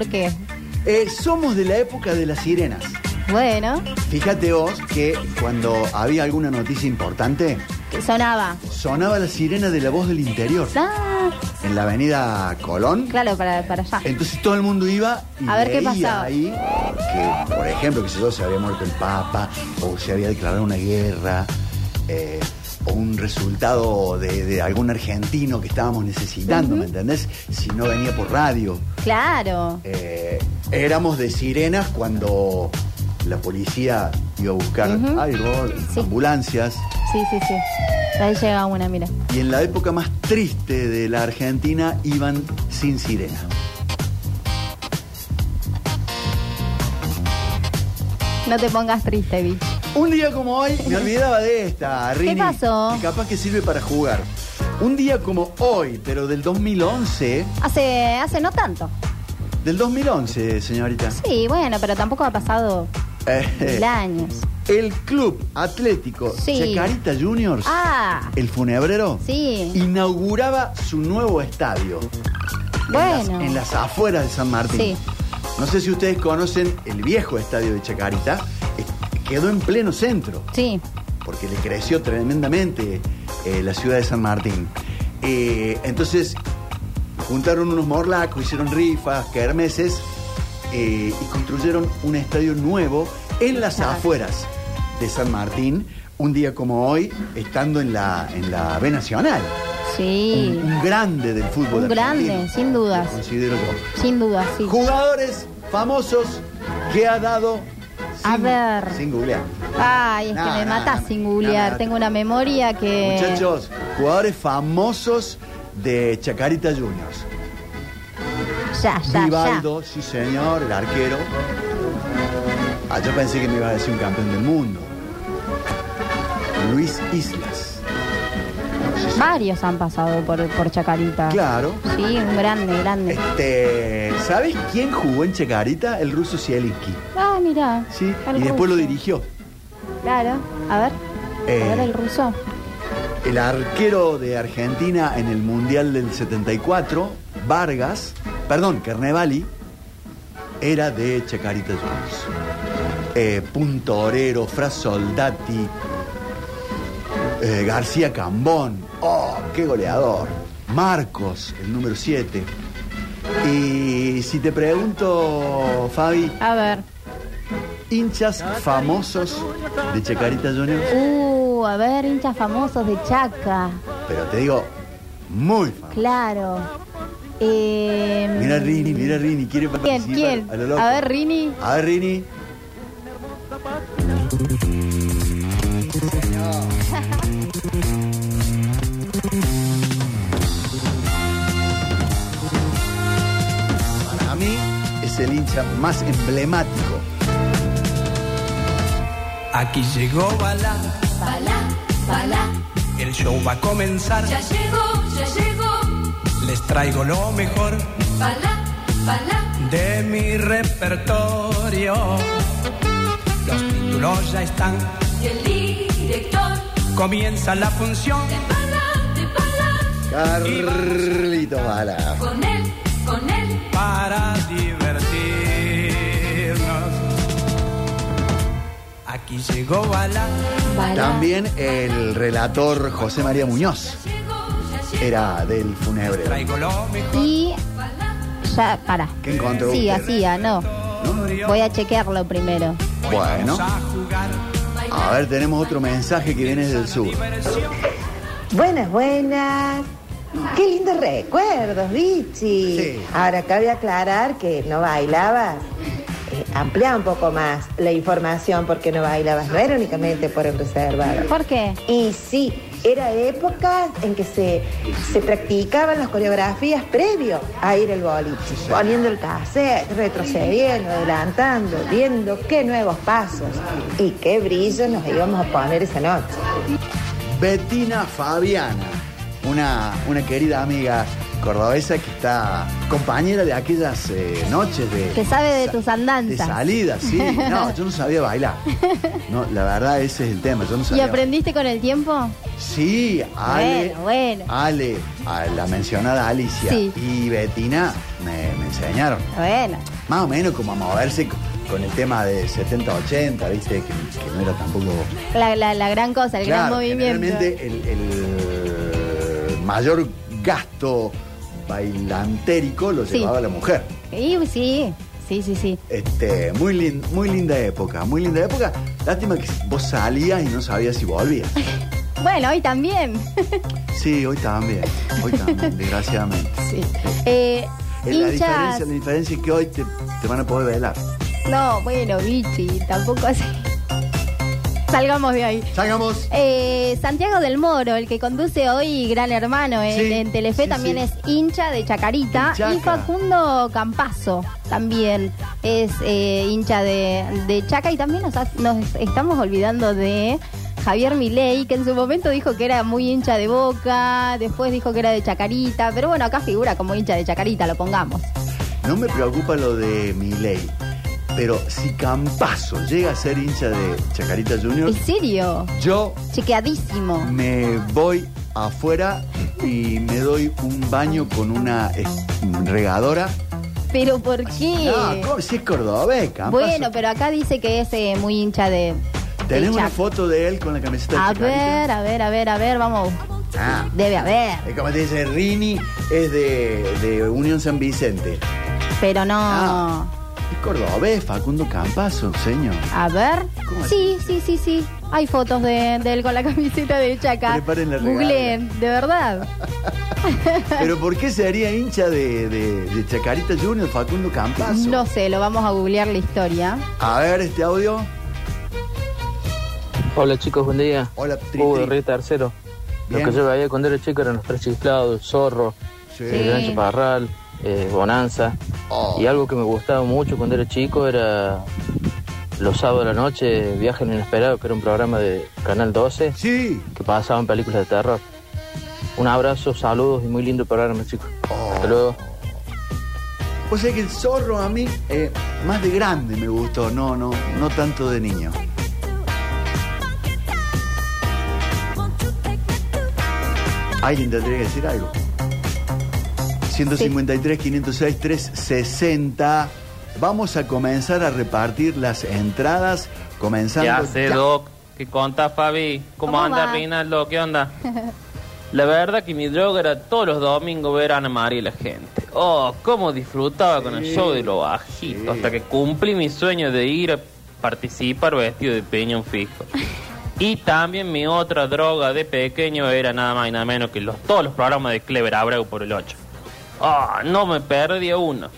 ¿por qué? Eh, somos de la época de las sirenas. Bueno, Fíjate vos que cuando había alguna noticia importante, que sonaba. sonaba la sirena de la voz del interior Ah, en la avenida Colón. claro, para, para allá. Entonces todo el mundo iba y A ver qué veía pasaba. ahí que, por ejemplo, que si yo se había muerto el Papa o se había declarado una guerra eh, o un resultado de, de algún argentino que estábamos necesitando, ¿me entendés? Si no venía por radio. Claro. Eh, éramos de sirenas cuando la policía iba a buscar algo, Sí. ambulancias. Sí, sí, sí. Ahí llega una, mira. Y en la época más triste de la Argentina iban sin sirena. No te pongas triste, bitch. Un día como hoy, me olvidaba de esta, Rini. pasó? Y capaz que sirve para jugar. Un día como hoy, pero del 2011. Hace, hace no tanto. Del 2011, señorita. Sí, bueno, pero tampoco ha pasado Eh, mil años. el Club Atlético Sí. Chacarita Juniors, Ah, el funebrero, sí. inauguraba su nuevo estadio. En las- Bueno. En las, afueras de San Martín. Sí. No sé si ustedes conocen el viejo estadio de Chacarita. Quedó en pleno centro. Sí. porque le creció tremendamente eh, la ciudad de San Martín. Eh, entonces, juntaron unos morlacos, hicieron rifas, kermeses eh, y construyeron un estadio nuevo en las afueras de San Martín, un día como hoy, estando en la, en la B Nacional. Sí. Un, un grande del fútbol. Un grande, argentino, sin dudas. Considero yo. Sin duda, sí. Jugadores famosos que ha dado. A ver. Sin googlear. Ay, es No, que me no, matás no, sin no, googlear. no, Tengo una memoria que. Muchachos, jugadores famosos de Chacarita Juniors. Ya, ya, Vivaldo, sí señor, el arquero. Ah, yo pensé que me iba a decir un campeón del mundo. Luis Islas. Varios han pasado por, por Chacarita. Claro. Sí, un grande, grande. Este, ¿Sabes quién jugó en Chacarita? El ruso Zielinski. Ah, mira. Sí, y después lo dirigió. Claro. A ver. Eh, A ver el ruso. El arquero de Argentina en el Mundial del 74, Vargas, perdón, Carnevali, era de Chacarita Juniors. Eh, Puntorero, Fra Soldati, eh, García Cambón, ¡oh, qué goleador! Marcos, el número 7. Y si te pregunto, Fabi, A ver. hinchas famosos de Chacarita Juniors, Uh, a ver, hinchas famosos de Chaca. pero te digo, muy famosos. Claro. Eh, Mira Rini, mira Rini, quiere ¿Quién? participar. ¿Quién? A, lo loco. A ver, Rini. A ver, Rini. Más emblemático. Aquí llegó Bala, Bala, bala, el show va a comenzar. ya llegó, ya llegó. Les traigo lo mejor Bala, bala, de mi repertorio. Los títulos ya están, y el director comienza la función. de bala, de bala. Carlito Bala. Con él, con él, para divertirnos. Aquí llegó. También el relator José María Muñoz era del mejor. Y. Ya, para. ¿Qué encontró Sí, usted? así, ah, no. Voy a chequearlo primero. Bueno. A ver, tenemos otro mensaje que viene del sur. Buenas, buenas. Qué lindos recuerdos, Vichy. Sí. Ahora, cabe aclarar que no bailabas. Eh, amplía un poco más la información porque no bailabas. No era únicamente por el reservado. ¿Por qué? Y sí, era época en que se, se practicaban las coreografías previo a ir al boliche. Poniendo el cassette, retrocediendo, adelantando, viendo qué nuevos pasos y qué brillo nos íbamos a poner esa noche. Betina Fabiana, una, una querida amiga cordobesa que está compañera de aquellas eh, noches de... Que sabe de tus andanzas. De salida, sí. No, yo no sabía bailar. No, la verdad ese es el tema, yo no ¿Y sabía. aprendiste con el tiempo? Sí, Ale, Bueno, bueno. Ale, a la mencionada Alicia Sí. y Betina me, me enseñaron. Bueno. más o menos como a moverse con, el tema de 70-80, ¿viste? Que, que no era tampoco. La, la- la gran cosa, el gran movimiento. generalmente el, el mayor gasto bailantérico lo Sí. llevaba la mujer. Sí, sí, sí, sí, sí. Este, muy, lin- muy linda época, muy linda época. Lástima que vos salías y no sabías si volvías. Bueno, hoy también. Sí, hoy también, hoy también, desgraciadamente. sí. Eh, La hinchas. diferencia, la diferencia es que hoy te, te van a poder velar. No, bueno, bichi, tampoco así. Salgamos de ahí. Salgamos. Eh, Santiago del Moro, el que conduce hoy Gran Hermano en, Sí, en Telefe, sí, también sí. es hincha de Chacarita. Chaca. Y Facundo Campazo también es eh, hincha de, de Chaca. Y también nos, nos estamos olvidando de Javier Milei, que en su momento dijo que era muy hincha de Boca, después dijo que era de Chacarita. Pero bueno, acá figura como hincha de Chacarita, lo pongamos. No me preocupa lo de mi ley, pero si Campazo llega a ser hincha de Chacarita Junior, ¿En serio? yo Chequeadísimo. me voy afuera y me doy un baño con una eh, regadora. ¿Pero por qué? No, ¿cómo? si es cordobés, Campazo. Bueno, pero acá dice que es eh, muy hincha de. Tenemos una foto de él con la camiseta de A Chacarita. ver, a ver, a ver, a ver, vamos. Ah, Debe haber, es como te dice, Rini es de, de Unión San Vicente. pero no. Ah. Es cordobés, Facundo Campazo, señor. A ver. ¿Cómo Sí, sí, sí, sí. Hay fotos de, de él con la camiseta de Chaca. Preparen la Googleen, de verdad. Pero ¿por qué sería hincha de, de- de Chacarita Junior, Facundo Campazo? No sé, lo vamos a googlear la historia. A ver este audio. Hola chicos, buen día. Hola, Tri, Hugo Río Tercero. Bien. Lo que yo veía cuando era chico eran los tres chiflados, el zorro, Sí. el gran chaparral, eh, Bonanza. Oh. Y algo que me gustaba mucho cuando era chico era los sábados de la noche, Viaje en Inesperado, que era un programa de Canal 12 Sí. que pasaban películas de terror. Un abrazo, saludos y muy lindo programa, chicos. Oh. Hasta luego. O sea que el zorro a mí, eh, más de grande me gustó, no, no, no tanto de niño. Alguien tendría que decir algo. 153, 506, 360. Vamos a comenzar a repartir las entradas, comenzando. Ya sé, Doc. ¿Qué conta, Fabi? ¿Cómo, ¿Cómo anda? Rinaldo? ¿Qué onda? La verdad que mi droga era todos los domingos ver a Ana María y la gente. Oh, cómo disfrutaba con el show de lo bajito. sí. Hasta que cumplí mi sueño de ir a participar vestido de peñón fijo. Y también mi otra droga de pequeño era nada más y nada menos que los, todos los programas de Clever Abreu por el 8. Ah, no me perdí uno.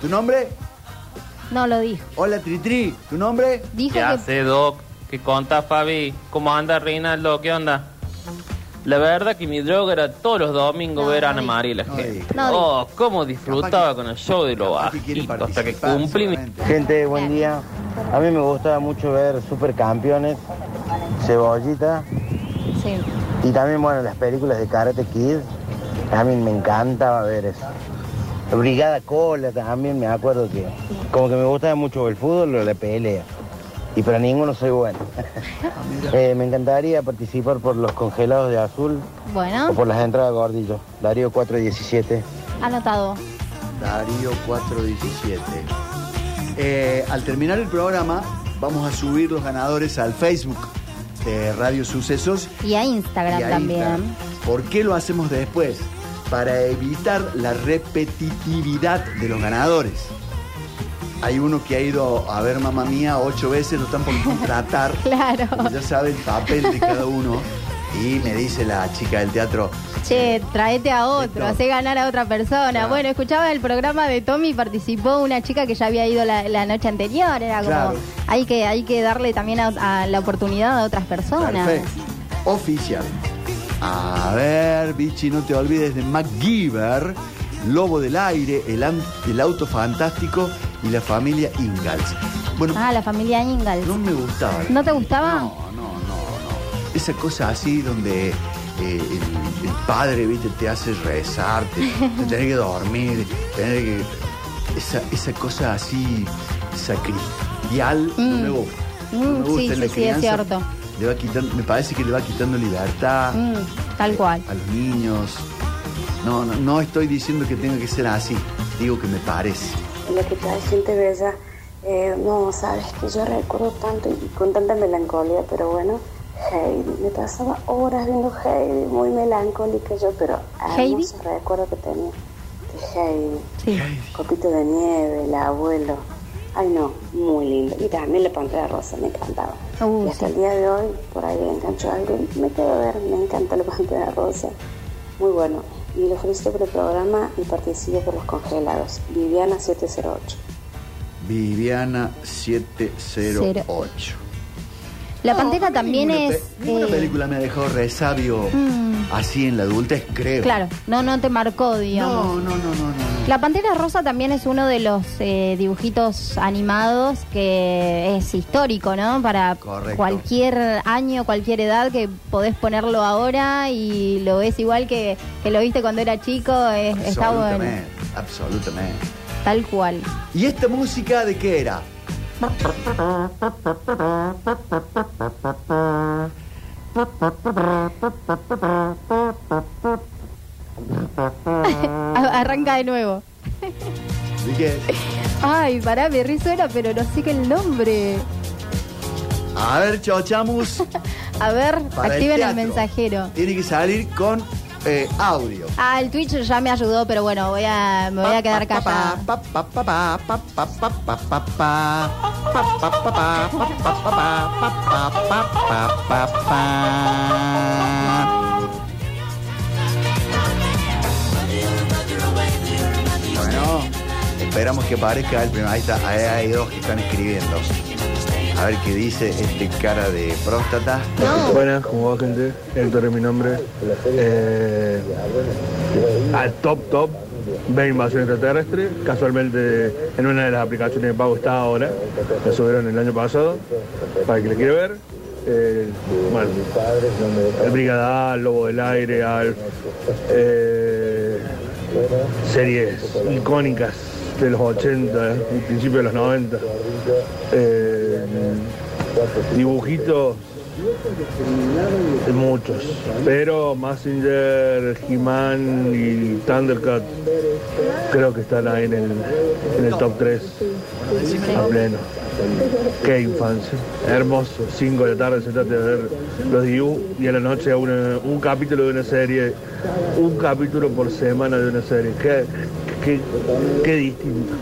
¿Tu nombre? No lo dijo. Hola, Tritri. ¿Tu nombre? Dijo Ya que. sé, Doc. ¿Qué conta, Fabi? ¿Cómo anda, Rinaldo? ¿Qué onda? La verdad que mi droga era todos los domingos No, ver a no Ana dijo. María y la No gente. dijo. No oh, cómo disfrutaba Capaz que- con el show de lo Capaz que quiere bajito. Hasta que participar, cumplí mi... seguramente. Gente, buen día. A mí me gustaba mucho ver Supercampeones, Cebollita Sí. y también, bueno, las películas de Karate Kid. A mí me encantaba ver eso. Brigada Cola también, me acuerdo que como que me gustaba mucho el fútbol o la pelea. Y para ninguno soy bueno. Eh, me encantaría participar por los congelados de azul o Bueno, por las entradas gordillo. Darío 417. anotado. Darío 417. Eh, al terminar el programa, vamos a subir los ganadores al Facebook de Radio Sucesos Y a Instagram y a también. Instagram. ¿Por qué lo hacemos después? Para evitar la repetitividad de los ganadores. Hay uno que ha ido a ver Mamá Mía ocho veces, lo están por contratar. Claro. Ya sabe el papel de cada uno. Y me dice la chica del teatro, Che, traete a otro, hace ganar a otra persona. Claro. Bueno, escuchaba el programa de Tommy, participó una chica que ya había ido la, la noche anterior. Era como, Claro. hay que hay que darle también a, a la oportunidad a otras personas. Perfecto. Oficial. A ver, Bichi, no te olvides de MacGyver, Lobo del Aire, el, Auto Fantástico y la familia Ingalls. Bueno, Ah, la familia Ingalls. no me gustaba. ¿No te gustaba? No, no, no, no. Esa cosa así donde eh, el, el padre, viste, te hace rezar, te, te tenés que dormir, tener que... Esa, esa cosa así sacrificial no Mm. me gusta. No Mm, me gusta sí, en la sí, sí, es cierto. Le va quitando, me parece que le va quitando libertad Mm, tal cual. a los niños. No, no, no estoy diciendo que tenga que ser así. digo que me parece. La que trae gente bella. Eh, no, sabes que yo recuerdo tanto y con tanta melancolía, pero bueno, Heidi. Me pasaba horas viendo Heidi, muy melancólica yo, pero ¿Heidi? hermoso recuerdo que tenía de Heidi. Sí. Copito de nieve, el abuelo. Ay, no, muy lindo. Y también la pantalla rosa, me encantaba. Uh, y hasta sí. el día de hoy, por ahí engancho algo y me quedo a ver, me encanta la pantalla rosa. Muy bueno. Y lo felicito por el programa y participo por los congelados. Viviana 708. Viviana 708. La Pantera también Ninguna es... pe- ninguna eh, película me ha dejado resabio Mm. así en la adultez, creo. Claro, no, no te marcó, digamos. No, no, no, no, no. La Pantera Rosa también es uno de los eh, dibujitos animados que es histórico, ¿no? Para Correcto. cualquier año, cualquier edad que podés ponerlo ahora y lo ves igual que, que lo viste cuando era chico, es- está bueno. Absolutamente, absolutamente. Tal cual. ¿Y esta música de qué era? Arranca de nuevo. ¿De qué? Ay, pará, me risuena, pero no sé qué el nombre. A ver, chochamus. A ver, Para activen el, mensajero. Tiene que salir con eh, audio. Ah, el Twitch ya me ayudó, pero bueno, voy a, me voy a quedar callada. Esperamos que aparezca el primer. Ahí está, hay dos que están escribiendo. A ver qué dice este cara de próstata. Buenas, ¿cómo va gente? Héctor es mi nombre. Eh, al top top ve invasión extraterrestre. Casualmente en una de las aplicaciones de pago está ahora. La subieron el año pasado. Para el que le quiere ver. Eh, bueno, el Brigada A, el Lobo del Aire, Alf. eh, series icónicas de los 80 y principios de los 90. Eh, dibujitos de muchos, pero Massinger, He-Man y Thundercat creo que están ahí en el, en el top 3 a pleno. Qué infancia, hermoso, 5 de la tarde sentate a ver los dibujos y a la noche una- un capítulo de una serie, un capítulo por semana de una serie, qué, qué, qué distinto.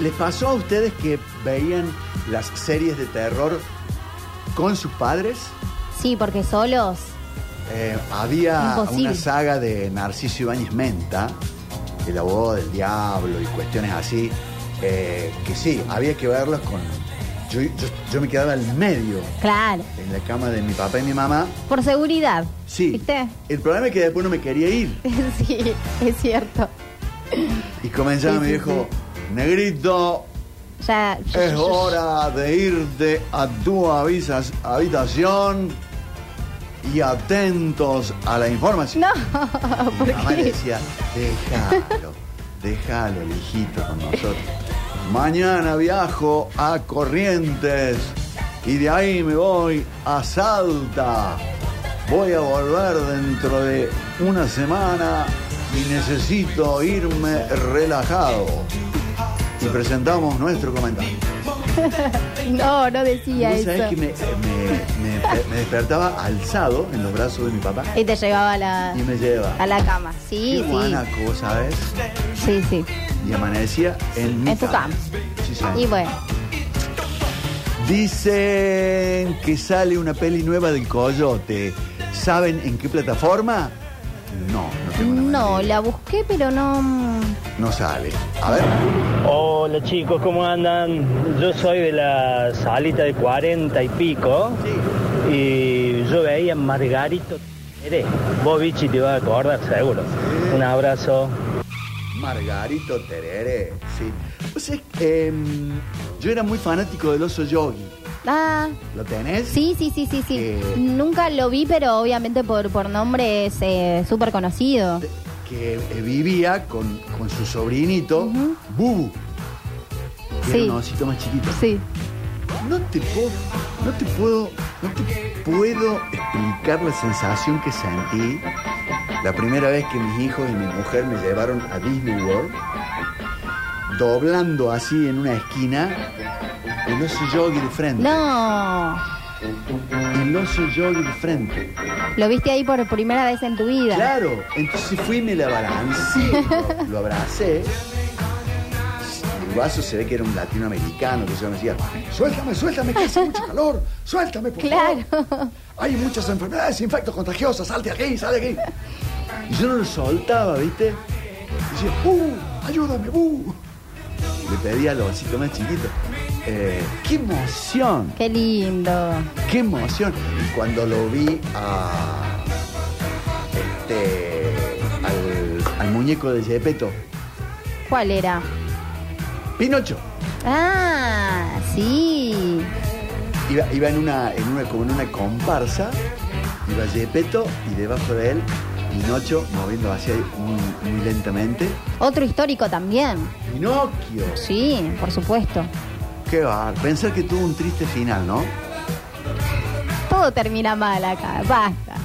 ¿Les pasó a ustedes que veían las series de terror con sus padres? Sí, porque solos. Eh, había Imposible. una saga de Narciso Ibáñez Menta, el abogado del diablo y cuestiones así, eh, que sí, había que verlos con... Yo, yo, yo me quedaba al medio, Claro, en la cama de mi papá y mi mamá. por seguridad. Sí. ¿Viste? El problema es que después no me quería ir. sí, es cierto. Y comenzaba Sí, mi sí, viejo, negrito. Es hora de irte a tu avisas- habitación y atentos a la información. No, ¿por Mi mamá le qué? decía, déjalo, déjalo, el hijito con nosotros. Mañana viajo a Corrientes y de ahí me voy a Salta. Voy a volver dentro de una semana y necesito irme relajado. Y presentamos nuestro comentario. No, no decía ¿Vos eso. sabés que me, me- me- me despertaba alzado en los brazos de mi papá Y te llevaba a la, y me lleva? a la cama. Sí, Qué sí. ¿sabes? Sí, sí. Y amanecía en mi En tu cama. Sí. Y bueno, Dicen que sale una peli nueva del Coyote. ¿Saben en qué plataforma? No, no tengo no, la busqué, pero no. No sale. A ver. Hola chicos, ¿cómo andan? Yo soy de la salita de 40 y pico y yo veía Margarito Tereré. Vos, Vichy, te vas a acordar seguro. Un abrazo. Margarito Terere, sí. O sea, em, yo era muy fanático del oso yogi. Ah, ¿Lo tenés? sí, sí, sí, sí, sí. Eh. Nunca lo vi, pero obviamente por, por nombre es eh, súper conocido. Que eh, vivía con, con su sobrinito, Bubu. Que Sí. era un osito más chiquito. Sí. No te puedo, no te puedo, no te puedo explicar la sensación que sentí La primera vez que mis hijos y mi mujer me llevaron a Disney World, doblando así en una esquina, el oso yogi de frente. No, El oso yogi de frente. lo viste ahí por primera vez en tu vida. Claro, entonces fui y me la balancé, lo, lo abracé. El vaso se ve que era un latinoamericano que yo me decía, suéltame, suéltame, que hace mucho calor, suéltame, por Claro. favor. Hay muchas enfermedades, infectos contagiosos, salte aquí, sal de aquí. Y yo no lo soltaba, ¿viste? Y decía, ¡uh! ¡Ayúdame, ¡uh! Le pedía al osito más chiquito. Eh, ¡Qué emoción! Qué lindo. ¡Qué emoción! Y cuando lo vi a. Este. al, al muñeco de Gepetto, ¿Cuál era? Pinocho. Ah, sí. Iba, iba en una, en una, como en una comparsa, iba Gepetto y debajo de él Pinocho moviendo hacia ahí muy, muy lentamente. Otro histórico también. Pinocchio. Sí, por supuesto. Qué bar. Pensar que tuvo un triste final, ¿no? Todo termina mal acá. Basta.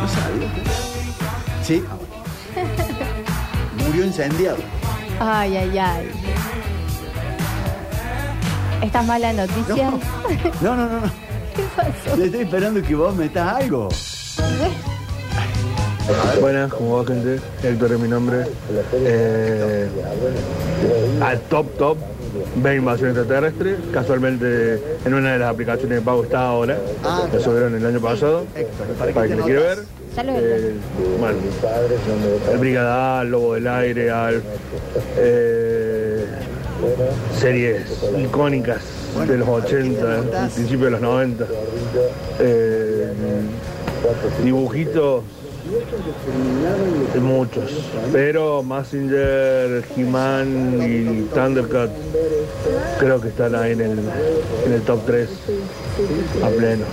¿No sabía? Sí. Ah, bueno. Murió incendiado. Ay, ay, ay. ¿Estas malas noticias? No, no, no, no. ¿Qué pasó? Le estoy esperando que vos metas algo. Buenas, ¿cómo va gente? Héctor es mi nombre. Eh, al top top, ve invasión extraterrestre. Casualmente en una de las aplicaciones de pago está ahora. Ah, La subieron el año pasado. ¿para Para quien te le quiere ver. Eh, bueno, el Brigada A, Lobo del Aire, Alf, eh, series icónicas de los 80, el principio de los 90, eh, dibujitos muchos, pero Massinger, He-Man y Thundercat creo que están ahí en el, en el top 3 a pleno.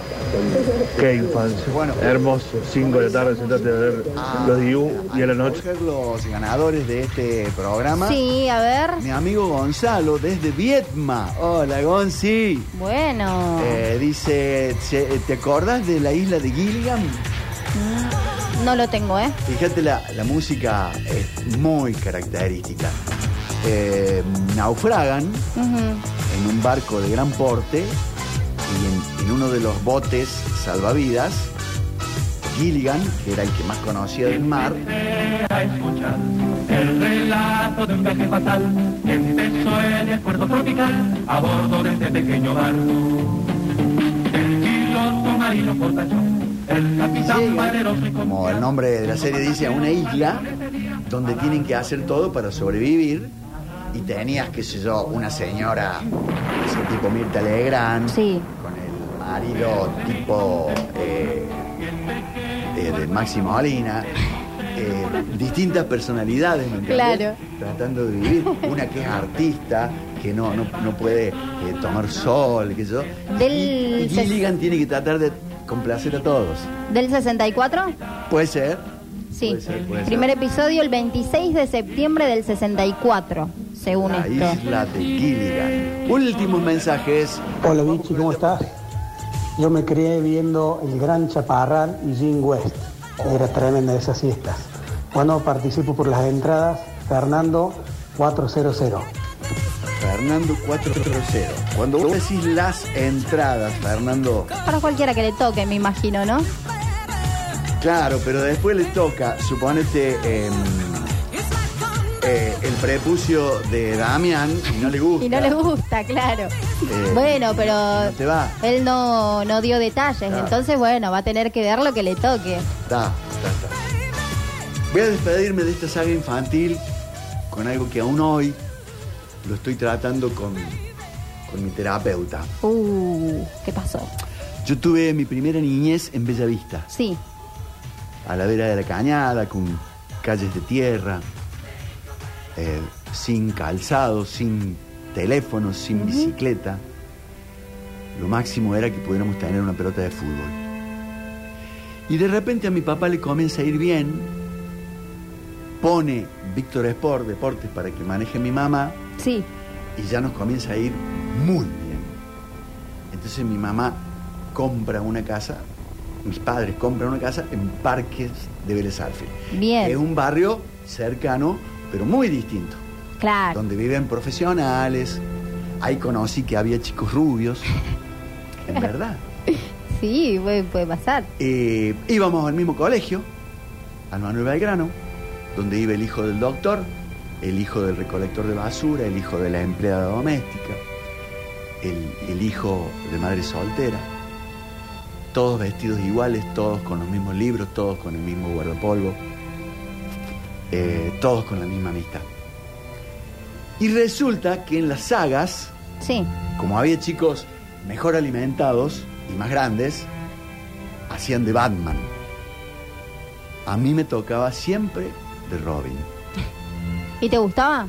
Qué infancia. Hermoso. 5 de la tarde sentarte a ver los Diu y a la noche. Los ganadores de este programa. Sí, a ver. Mi amigo Gonzalo desde Vietma. Hola, Gonzi. Bueno. Eh, dice, "Che, ¿te acordás de la isla de Gilligan? No lo tengo, ¿eh? Fíjate, la, la música es muy característica. Eh, naufragan Ujú. en un barco de gran porte y en, en uno de los botes salvavidas, Gilligan, que era el que más conocía del mar, a escuchar el relato de un viaje fatal que empezó en el puerto tropical a bordo de este pequeño barco. El piloto marino portachón, como el nombre de la serie dice, a una isla donde tienen que hacer todo para sobrevivir. Y tenías, qué sé yo, una señora, ese tipo Mirta Legrand, Sí. con el marido tipo eh, de Máximo Molina, eh, distintas personalidades, ¿me? Claro. Tratando de vivir. Una que es artista, que no, no, no puede eh, tomar sol, qué sé yo. Del Y, y ses- Gilligan tiene que tratar de complacer a todos. ¿Del 64? Puede ser. Sí. Puede ser, puede ser. Primer episodio el 26 de septiembre del 64, según La esto. isla de Gilligan. Últimos mensajes. Hola Vichy, ¿cómo estás? Yo me crié viendo El Gran Chaparral y Jim West. Era tremenda esas siestas. Bueno, participo por las entradas. Fernando 400. Fernando 400. Cuando vos decís las entradas, Fernando, Para cualquiera que le toque, me imagino, ¿no? claro, pero después le toca, suponete, em, eh, el prepucio de Damián y no le gusta. Y no le gusta, claro. Eh, bueno, pero no te va. él no, no dio detalles, entonces bueno, va a tener que ver lo que le toque. Está, está, está. Voy a despedirme de esta saga infantil con algo que aún hoy lo estoy tratando con, con mi terapeuta. Uh, ¿qué pasó? Yo tuve mi primera niñez en Bellavista, Sí, a la vera de la cañada, con calles de tierra, eh, sin calzado, sin teléfono, sin bicicleta. Lo máximo era que pudiéramos tener una pelota de fútbol. Y de repente a mi papá le comienza a ir bien, pone Víctor Sport, deportes para que maneje mi mamá, sí. y ya nos comienza a ir muy bien. Entonces mi mamá compra una casa, mis padres compran una casa en Parques de Vélez Arfield. Bien. Es un barrio cercano, pero muy distinto, Claro. donde viven profesionales. Ahí conocí que había chicos rubios. En verdad. Sí, puede, puede pasar. Eh, íbamos al mismo colegio, al Manuel Belgrano, donde iba el hijo del doctor, el hijo del recolector de basura, el hijo de la empleada doméstica, el, el hijo de madre soltera. Todos vestidos iguales, todos con los mismos libros, todos con el mismo guardapolvo, eh, todos con la misma amistad. Y resulta que en las sagas, Sí. como había chicos mejor alimentados y más grandes, hacían de Batman. A mí me tocaba siempre de Robin. ¿Y te gustaba?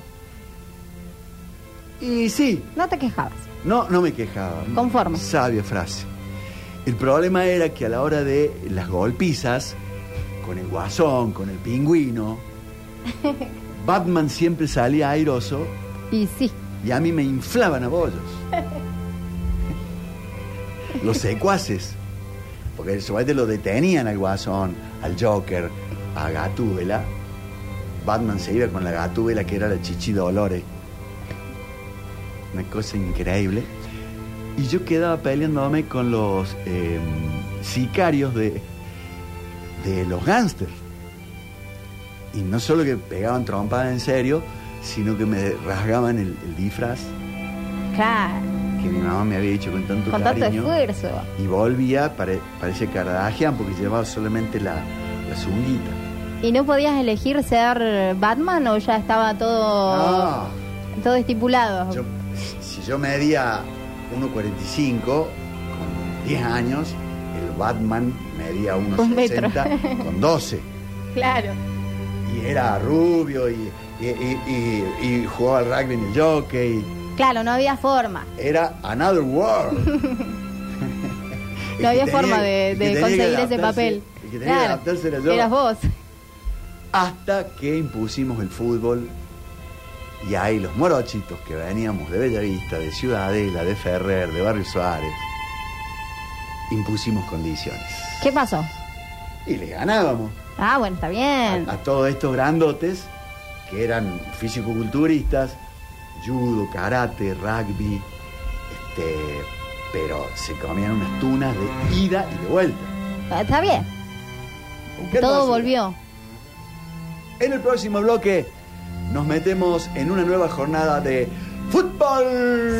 Y sí, No te quejabas. no, no me quejaba. Conforme. Sabia frase. El problema era que a la hora de las golpizas, con el guasón, con el pingüino, Batman siempre salía airoso Y sí. y a mí me inflaban a bollos. Los secuaces. Porque supuestamente lo detenían al guasón, al Joker, a Gatúbela. Batman se iba con la Gatúbela que era la Chichi Dolores. Una cosa increíble. Y yo quedaba peleándome con los eh, sicarios de, de los gángsters. Y no solo que pegaban trompadas en serio, sino que me rasgaban el, el disfraz Claro. que mi mamá me había hecho con tanto Con tanto esfuerzo. Y volvía, pare, parecía Kardashian porque llevaba solamente la, la zunguita. ¿Y no podías elegir ser Batman o ya estaba todo, todo estipulado? Yo- si yo medía 1,45 con 10 años, el Batman medía Un metro. 1,60 con 12. Claro. Y era rubio y, y, y- y- y jugaba al rugby en el jockey. Claro, no había forma. Era Another World. No había forma de, el que de tenía que conseguir ese adaptarse- papel. El que tenía que adaptarse era yo. Eras vos. Hasta que impusimos el fútbol y ahí los morochitos que veníamos de Bellavista, de Ciudadela, de Ferrer, de Barrio Suárez, impusimos condiciones. ¿Qué pasó? Y le ganábamos Ah, bueno, está bien. a todos estos grandotes que eran físico-culturistas, judo, karate, rugby, este, pero se comían unas tunas de ida y de vuelta. Ah, Está bien. Todo volvió. En el próximo bloque nos metemos en una nueva jornada de fútbol.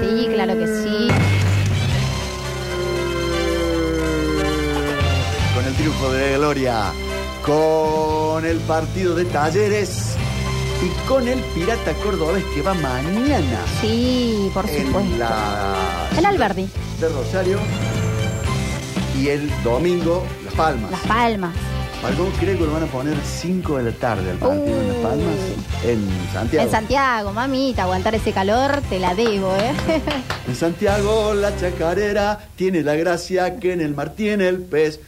Sí, claro que sí. Con el triunfo de Gloria, con el partido de Talleres y con el Pirata Cordobés que va mañana Sí, por en supuesto. la El Alberdi. de Rosario y el domingo Las Palmas. Las Palmas. Falcón creo que lo van a poner 5 de la tarde al partido en Las Palmas, en Santiago. En Santiago, mamita, aguantar ese calor, te la debo, ¿eh? En Santiago la chacarera tiene la gracia que en el mar tiene el pez.